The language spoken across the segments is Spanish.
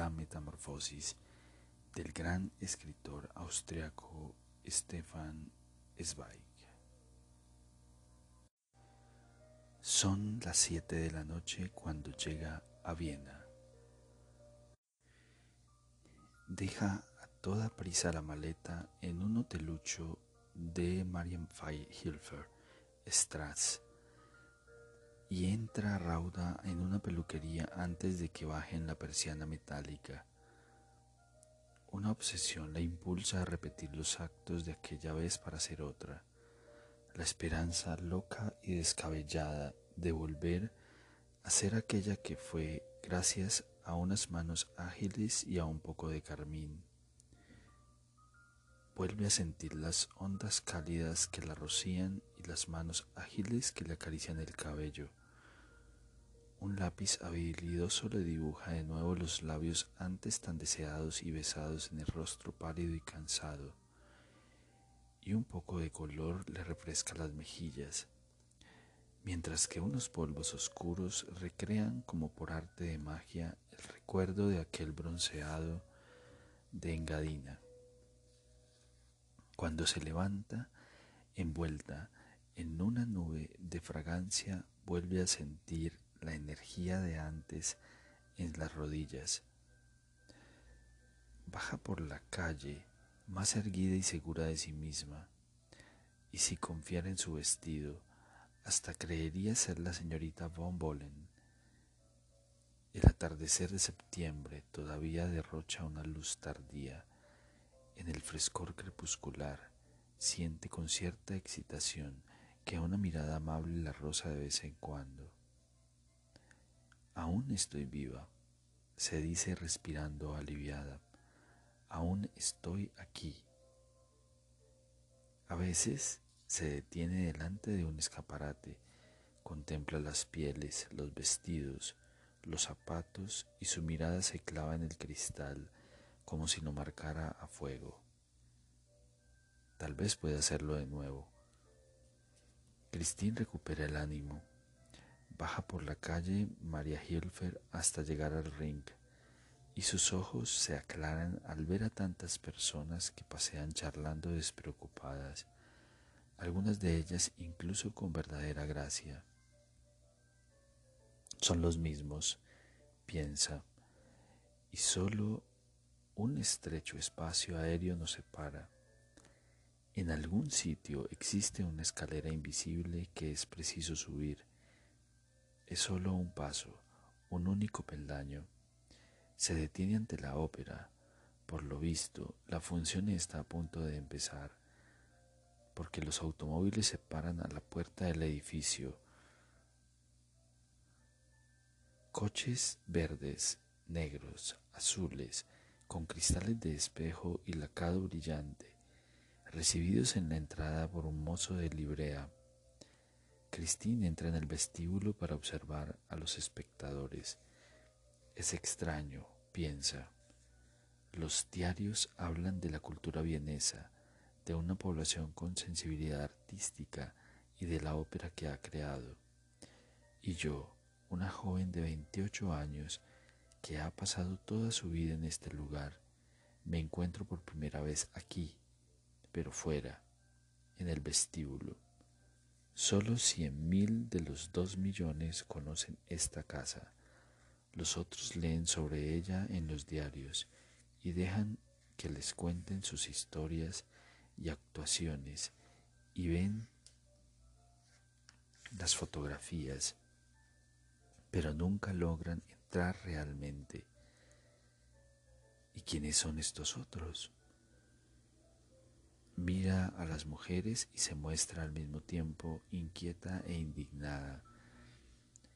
La metamorfosis del gran escritor austriaco Stefan Zweig. Son las siete de la noche cuando llega a Viena. Deja a toda prisa la maleta en un hotelucho de Marienpfeil-Hilfer, Strass y entra rauda en una peluquería antes de que bajen la persiana metálica. Una obsesión la impulsa a repetir los actos de aquella vez para hacer otra. La esperanza loca y descabellada de volver a ser aquella que fue gracias a unas manos ágiles y a un poco de carmín. Vuelve a sentir las ondas cálidas que la rocían y las manos ágiles que le acarician el cabello un lápiz habilidoso le dibuja de nuevo los labios antes tan deseados y besados en el rostro pálido y cansado, y un poco de color le refresca las mejillas, mientras que unos polvos oscuros recrean como por arte de magia el recuerdo de aquel bronceado de Engadina. Cuando se levanta, envuelta en una nube de fragancia, vuelve a sentir la energía de antes en las rodillas. Baja por la calle más erguida y segura de sí misma, y si confiara en su vestido, hasta creería ser la señorita von Bohlen. El atardecer de septiembre todavía derrocha una luz tardía. En el frescor crepuscular siente con cierta excitación que una mirada amable la rosa de vez en cuando. Aún estoy viva, se dice respirando aliviada. Aún estoy aquí. A veces se detiene delante de un escaparate, contempla las pieles, los vestidos, los zapatos y su mirada se clava en el cristal como si lo marcara a fuego. Tal vez pueda hacerlo de nuevo. Christine recupera el ánimo Baja por la calle María Hilfer hasta llegar al ring y sus ojos se aclaran al ver a tantas personas que pasean charlando despreocupadas, algunas de ellas incluso con verdadera gracia. Son los mismos, piensa, y solo un estrecho espacio aéreo nos separa. En algún sitio existe una escalera invisible que es preciso subir es solo un paso, un único peldaño. Se detiene ante la ópera. Por lo visto, la función está a punto de empezar, porque los automóviles se paran a la puerta del edificio. Coches verdes, negros, azules, con cristales de espejo y lacado brillante, recibidos en la entrada por un mozo de librea Christine entra en el vestíbulo para observar a los espectadores. Es extraño, piensa. Los diarios hablan de la cultura vienesa, de una población con sensibilidad artística y de la ópera que ha creado. Y yo, una joven de 28 años que ha pasado toda su vida en este lugar, me encuentro por primera vez aquí, pero fuera, en el vestíbulo. Solo cien mil de los dos millones conocen esta casa. Los otros leen sobre ella en los diarios y dejan que les cuenten sus historias y actuaciones y ven las fotografías, pero nunca logran entrar realmente. ¿Y quiénes son estos otros? Mira a las mujeres y se muestra al mismo tiempo inquieta e indignada.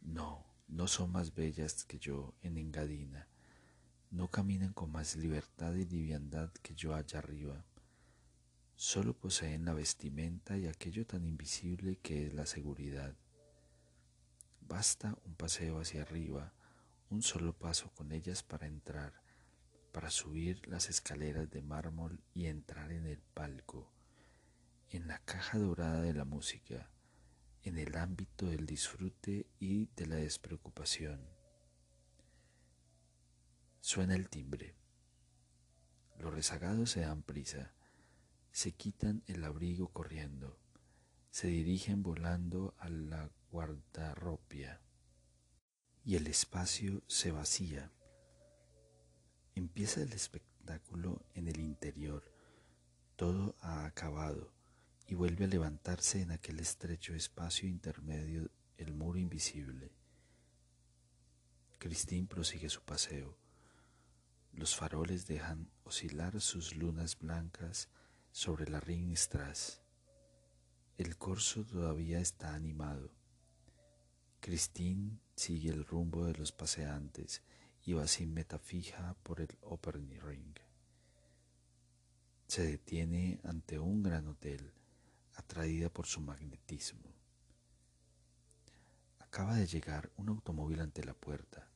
No, no son más bellas que yo en Engadina. No caminan con más libertad y liviandad que yo allá arriba. Solo poseen la vestimenta y aquello tan invisible que es la seguridad. Basta un paseo hacia arriba, un solo paso con ellas para entrar, para subir las escaleras de mármol y entrar en el palco, en la caja dorada de la música, en el ámbito del disfrute y de la despreocupación. Suena el timbre. Los rezagados se dan prisa, se quitan el abrigo corriendo, se dirigen volando a la guardarropia y el espacio se vacía. Empieza el espectáculo en el interior, todo ha acabado y vuelve a levantarse en aquel estrecho espacio intermedio el muro invisible. Cristín prosigue su paseo. Los faroles dejan oscilar sus lunas blancas sobre la Ringstrasse. El corso todavía está animado. Christine sigue el rumbo de los paseantes va sin meta fija por el Opernring. Se detiene ante un gran hotel, atraída por su magnetismo. Acaba de llegar un automóvil ante la puerta.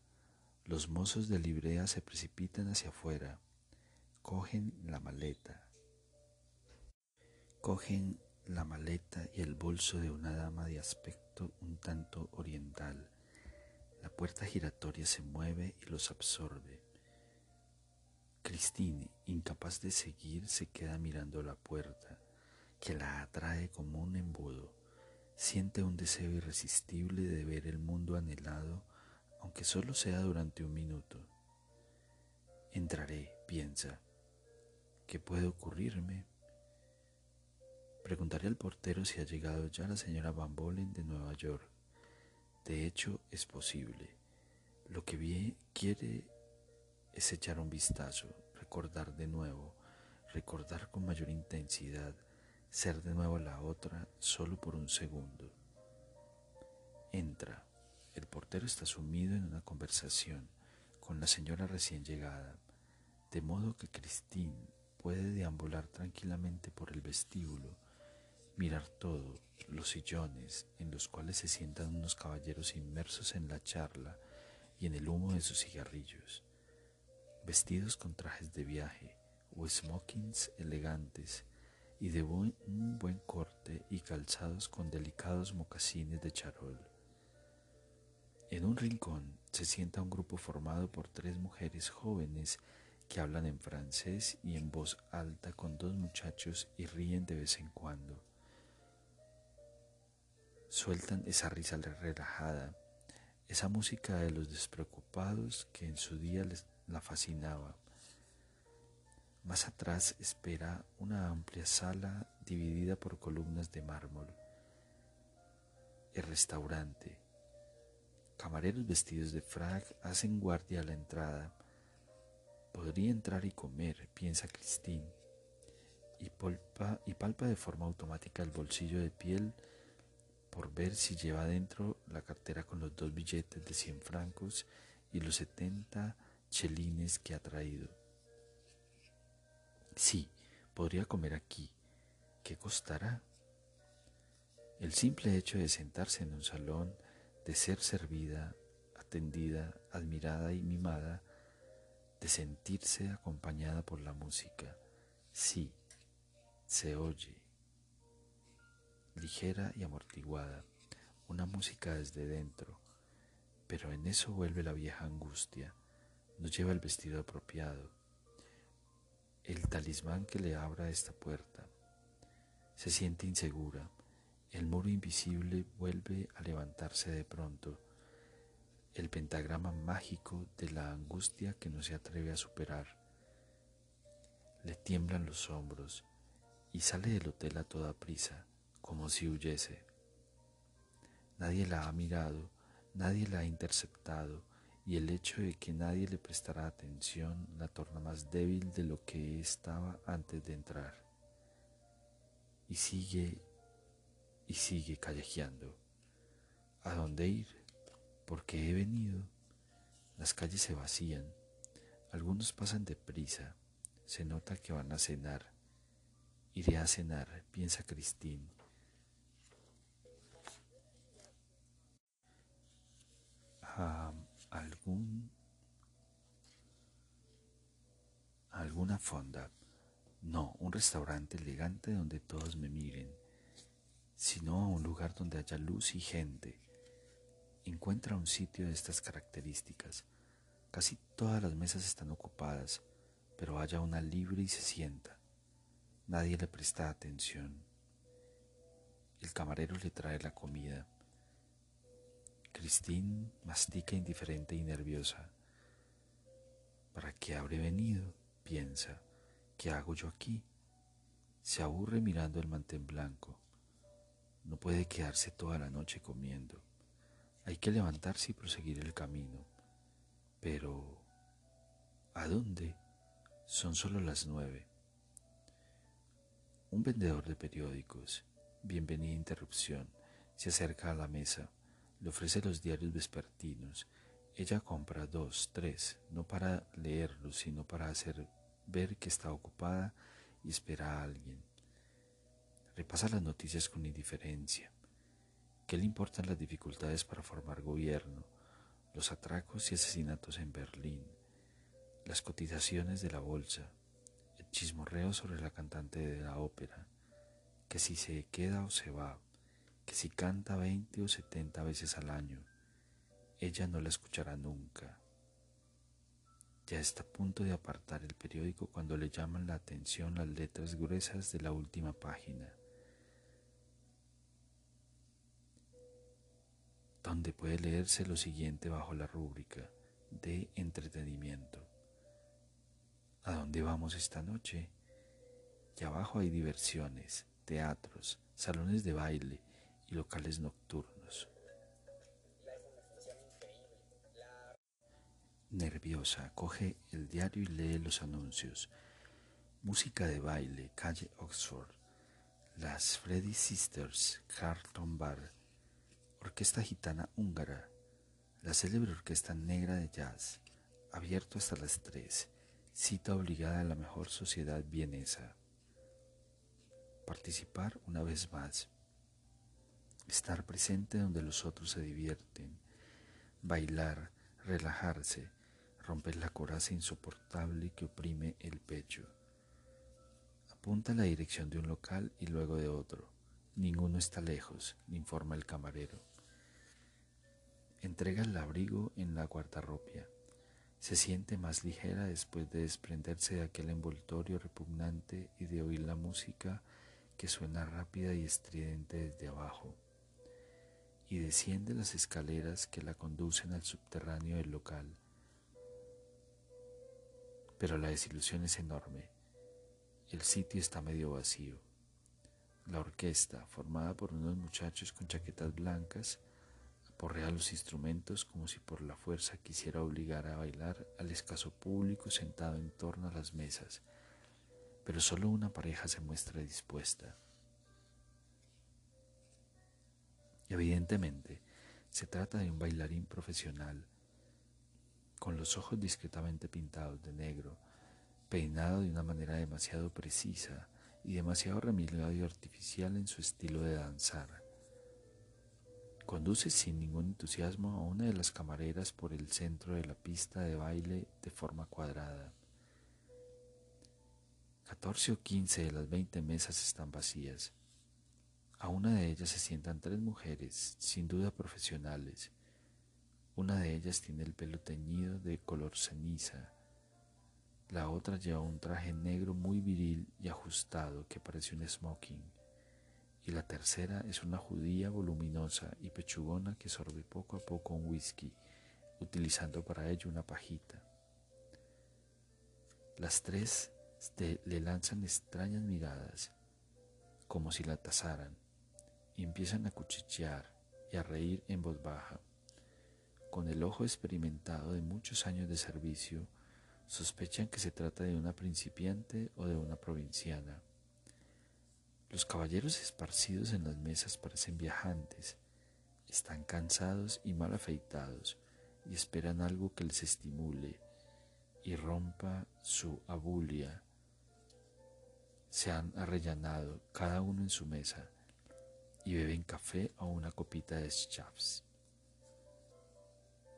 Los mozos de librea se precipitan hacia afuera, cogen la maleta, cogen la maleta y el bolso de una dama de aspecto un tanto oriental. La puerta giratoria se mueve y los absorbe. Christine, incapaz de seguir, se queda mirando la puerta, que la atrae como un embudo. Siente un deseo irresistible de ver el mundo anhelado, aunque solo sea durante un minuto. Entraré, piensa. ¿Qué puede ocurrirme? Preguntaré al portero si ha llegado ya la señora Van Bolen de Nueva York. De hecho, es posible. Lo que vi quiere es echar un vistazo, recordar de nuevo, recordar con mayor intensidad, ser de nuevo la otra solo por un segundo. Entra. El portero está sumido en una conversación con la señora recién llegada, de modo que Christine puede deambular tranquilamente por el vestíbulo mirar todo, los sillones en los cuales se sientan unos caballeros inmersos en la charla y en el humo de sus cigarrillos, vestidos con trajes de viaje o smokings elegantes y de un buen corte y calzados con delicados mocasines de charol. En un rincón se sienta un grupo formado por tres mujeres jóvenes que hablan en francés y en voz alta con dos muchachos y ríen de vez en cuando sueltan esa risa relajada, esa música de los despreocupados que en su día les la fascinaba. Más atrás espera una amplia sala dividida por columnas de mármol. El restaurante. Camareros vestidos de frac hacen guardia a la entrada. Podría entrar y comer, piensa Christine, y, y palpa de forma automática el bolsillo de piel por ver si lleva dentro la cartera con los dos billetes de 100 francos y los 70 chelines que ha traído. Sí, podría comer aquí. ¿Qué costará? El simple hecho de sentarse en un salón, de ser servida, atendida, admirada y mimada, de sentirse acompañada por la música. Sí, se oye, ligera y amortiguada, una música desde dentro, pero en eso vuelve la vieja angustia, no lleva el vestido apropiado, el talismán que le abra esta puerta. Se siente insegura, el muro invisible vuelve a levantarse de pronto, el pentagrama mágico de la angustia que no se atreve a superar. Le tiemblan los hombros y sale del hotel a toda prisa como si huyese. Nadie la ha mirado, nadie la ha interceptado, y el hecho de que nadie le prestara atención la torna más débil de lo que estaba antes de entrar. y sigue y sigue callejeando. ¿A dónde ir? ¿Por qué he venido? Las calles se vacían. Algunos pasan deprisa. Se nota que van a cenar. Iré a cenar, piensa Cristín. Algún alguna fonda. No, un restaurante elegante donde todos me miren, sino a un lugar donde haya luz y gente. Encuentra un sitio de estas características. Casi todas las mesas están ocupadas, pero haya una libre y se sienta. Nadie le presta atención. El camarero le trae la comida. Christine mastica indiferente y nerviosa. ¿Para qué habré venido? piensa. ¿Qué hago yo aquí? Se aburre mirando el mantén blanco. No puede quedarse toda la noche comiendo. Hay que levantarse y proseguir el camino. Pero, ¿a dónde? Son solo las nueve. Un vendedor de periódicos, bienvenida interrupción, se acerca a la mesa, le ofrece los diarios vespertinos. Ella compra dos, tres, no para leerlos, sino para hacer ver que está ocupada y espera a alguien. Repasa las noticias con indiferencia. ¿Qué le importan las dificultades para formar gobierno, los atracos y asesinatos en Berlín, las cotizaciones de la bolsa, el chismorreo sobre la cantante de la ópera, que si se queda o se va, que si canta veinte o setenta veces al año, ella no la escuchará nunca. Ya está a punto de apartar el periódico cuando le llaman la atención las letras gruesas de la última página, donde puede leerse lo siguiente bajo la rúbrica de entretenimiento. ¿A dónde vamos esta noche? Y abajo hay diversiones, teatros, salones de baile y locales nocturnos. Nerviosa, coge el diario y lee los anuncios. Música de baile, calle Oxford. Las Freddy Sisters, Carlton Bar. Orquesta gitana húngara. La célebre orquesta negra de jazz. Abierto hasta las tres. Cita obligada a la mejor sociedad vienesa. Participar una vez más. Estar presente donde los otros se divierten. Bailar, relajarse romper la coraza insoportable que oprime el pecho. Apunta la dirección de un local y luego de otro. Ninguno está lejos, informa el camarero. Entrega el abrigo en la guardarropia. Se siente más ligera después de desprenderse de aquel envoltorio repugnante y de oír la música que suena rápida y estridente desde abajo, y desciende las escaleras que la conducen al subterráneo del local pero la desilusión es enorme. El sitio está medio vacío. La orquesta, formada por unos muchachos con chaquetas blancas, aporrea los instrumentos como si por la fuerza quisiera obligar a bailar al escaso público sentado en torno a las mesas, pero solo una pareja se muestra dispuesta. Evidentemente, se trata de un bailarín profesional con los ojos discretamente pintados de negro, peinado de una manera demasiado precisa y demasiado remilgado y artificial en su estilo de danzar. Conduce sin ningún entusiasmo a una de las camareras por el centro de la pista de baile de forma cuadrada. Catorce o quince de las veinte mesas están vacías. A una de ellas se sientan tres mujeres, sin duda profesionales, una de ellas tiene el pelo teñido de color ceniza. La otra lleva un traje negro muy viril y ajustado que parece un smoking. Y la tercera es una judía voluminosa y pechugona que sorbe poco a poco un whisky, utilizando para ello una pajita. Las tres le lanzan extrañas miradas, como si la tasaran, y empiezan a cuchichear y a reír en voz baja. Con el ojo experimentado de muchos años de servicio, sospechan que se trata de una principiante o de una provinciana. Los caballeros esparcidos en las mesas parecen viajantes, están cansados y mal afeitados y esperan algo que les estimule y rompa su abulia. Se han arrellanado cada uno en su mesa y beben café o una copita de chaps.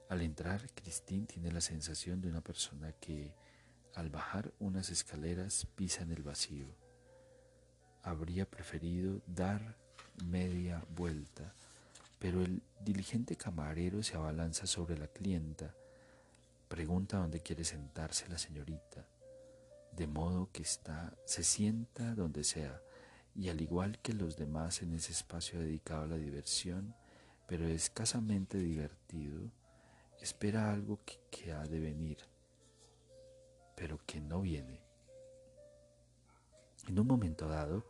Al entrar, Christine tiene la sensación de una persona que, al bajar unas escaleras, pisa en el vacío. Habría preferido dar media vuelta, pero el diligente camarero se abalanza sobre la clienta, pregunta dónde quiere sentarse la señorita, de modo que está, se sienta donde sea, y al igual que los demás en ese espacio dedicado a la diversión, pero escasamente divertido, espera algo que, ha de venir, pero que no viene. En un momento dado,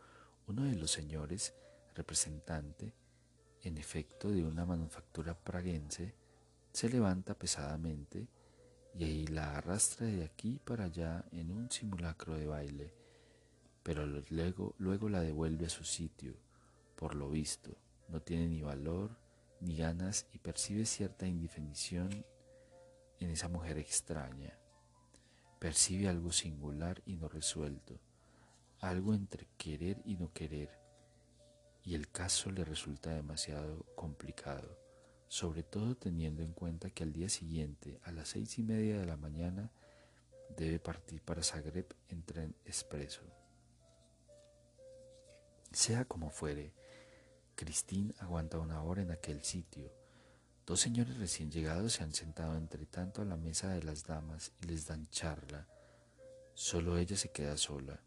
uno de los señores, representante, en efecto, de una manufactura praguense, se levanta pesadamente y ahí la arrastra de aquí para allá en un simulacro de baile, pero luego, la devuelve a su sitio, por lo visto, no tiene ni valor ni ganas y percibe cierta indefinición en esa mujer extraña. Percibe algo singular y no resuelto, algo entre querer y no querer, y el caso le resulta demasiado complicado, sobre todo teniendo en cuenta que al día siguiente, a las seis y media de la mañana, debe partir para Zagreb en tren expreso. Sea como fuere, Christine aguanta una hora en aquel sitio. Dos señores recién llegados se han sentado entre tanto a la mesa de las damas y les dan charla. Solo ella se queda sola.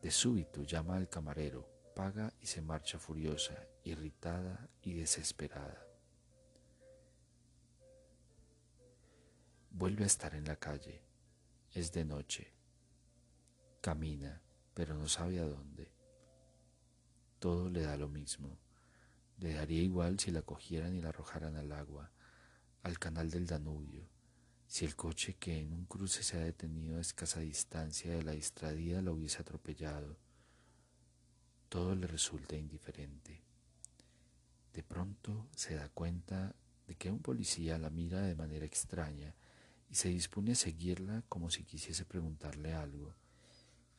De súbito llama al camarero, paga y se marcha furiosa, irritada y desesperada. Vuelve a estar en la calle. Es de noche. Camina, pero no sabe a dónde todo le da lo mismo. Le daría igual si la cogieran y la arrojaran al agua, al canal del Danubio, si el coche que en un cruce se ha detenido a escasa distancia de la distradida la hubiese atropellado. Todo le resulta indiferente. De pronto se da cuenta de que un policía la mira de manera extraña y se dispone a seguirla como si quisiese preguntarle algo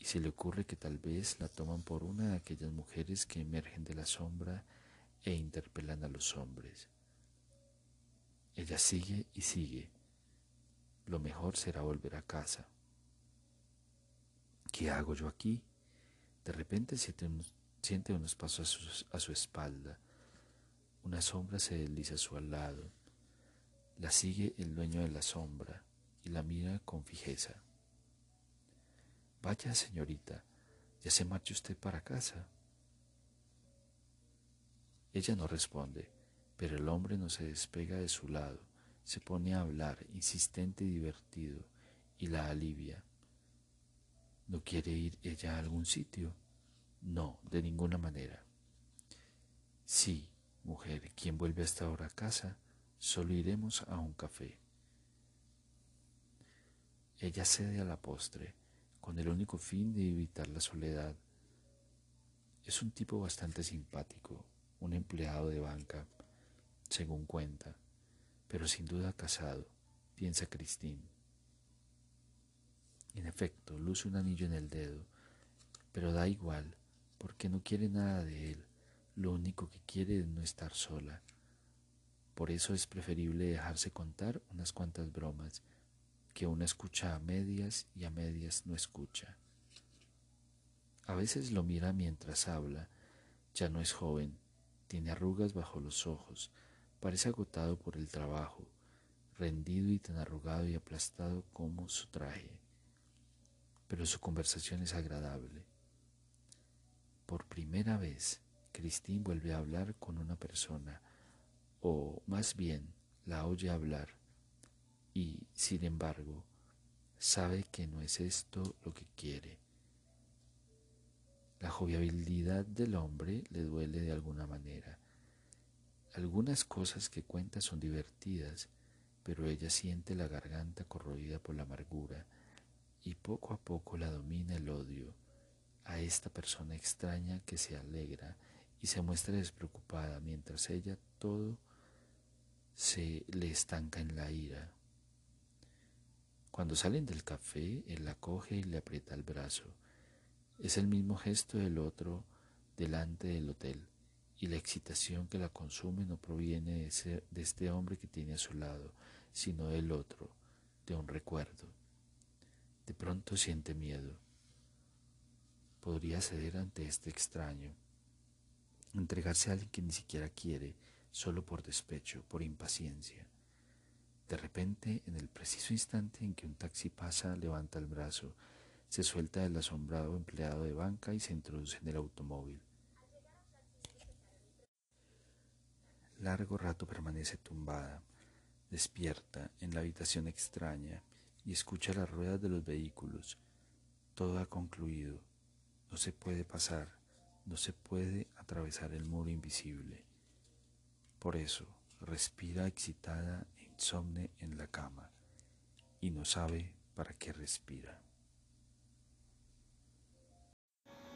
y se le ocurre que tal vez la toman por una de aquellas mujeres que emergen de la sombra e interpelan a los hombres. Ella sigue y sigue. Lo mejor será volver a casa. ¿Qué hago yo aquí? De repente siente unos, siente unos pasos a su, a su espalda. Una sombra se desliza a su lado. La sigue el dueño de la sombra y la mira con fijeza. Vaya, señorita, ya se marcha usted para casa. Ella no responde, pero el hombre no se despega de su lado, se pone a hablar, insistente y divertido, y la alivia. ¿No quiere ir ella a algún sitio? No, de ninguna manera. Sí, mujer, quien vuelve hasta ahora a casa, solo iremos a un café. Ella cede a la postre con el único fin de evitar la soledad. Es un tipo bastante simpático, un empleado de banca, según cuenta, pero sin duda casado, piensa Christine. En efecto, luce un anillo en el dedo, pero da igual, porque no quiere nada de él, lo único que quiere es no estar sola. Por eso es preferible dejarse contar unas cuantas bromas que una escucha a medias y a medias no escucha. A veces lo mira mientras habla, ya no es joven, tiene arrugas bajo los ojos, parece agotado por el trabajo, rendido y tan arrugado y aplastado como su traje. Pero su conversación es agradable. Por primera vez, Christine vuelve a hablar con una persona, o más bien la oye hablar y, sin embargo, sabe que no es esto lo que quiere. La jovialidad del hombre le duele de alguna manera. Algunas cosas que cuenta son divertidas, pero ella siente la garganta corroída por la amargura y poco a poco la domina el odio, a esta persona extraña que se alegra y se muestra despreocupada mientras ella todo se le estanca en la ira. Cuando salen del café, él la coge y le aprieta el brazo. Es el mismo gesto del otro delante del hotel, y la excitación que la consume no proviene de, de este hombre que tiene a su lado, sino del otro, de un recuerdo. De pronto siente miedo. Podría ceder ante este extraño, entregarse a alguien que ni siquiera quiere, solo por despecho, por impaciencia. De repente, en el preciso instante en que un taxi pasa, levanta el brazo, se suelta del asombrado empleado de banca y se introduce en el automóvil. Largo rato permanece tumbada, despierta en la habitación extraña y escucha las ruedas de los vehículos. Todo ha concluido. No se puede pasar, no se puede atravesar el muro invisible. Por eso respira excitada insomne en la cama y no sabe para qué respira.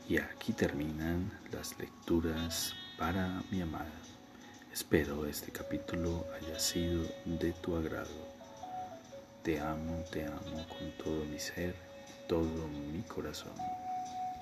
Y aquí terminan las lecturas para mi amada. Espero este capítulo haya sido de tu agrado. Te amo, te amo con todo mi ser, todo mi corazón.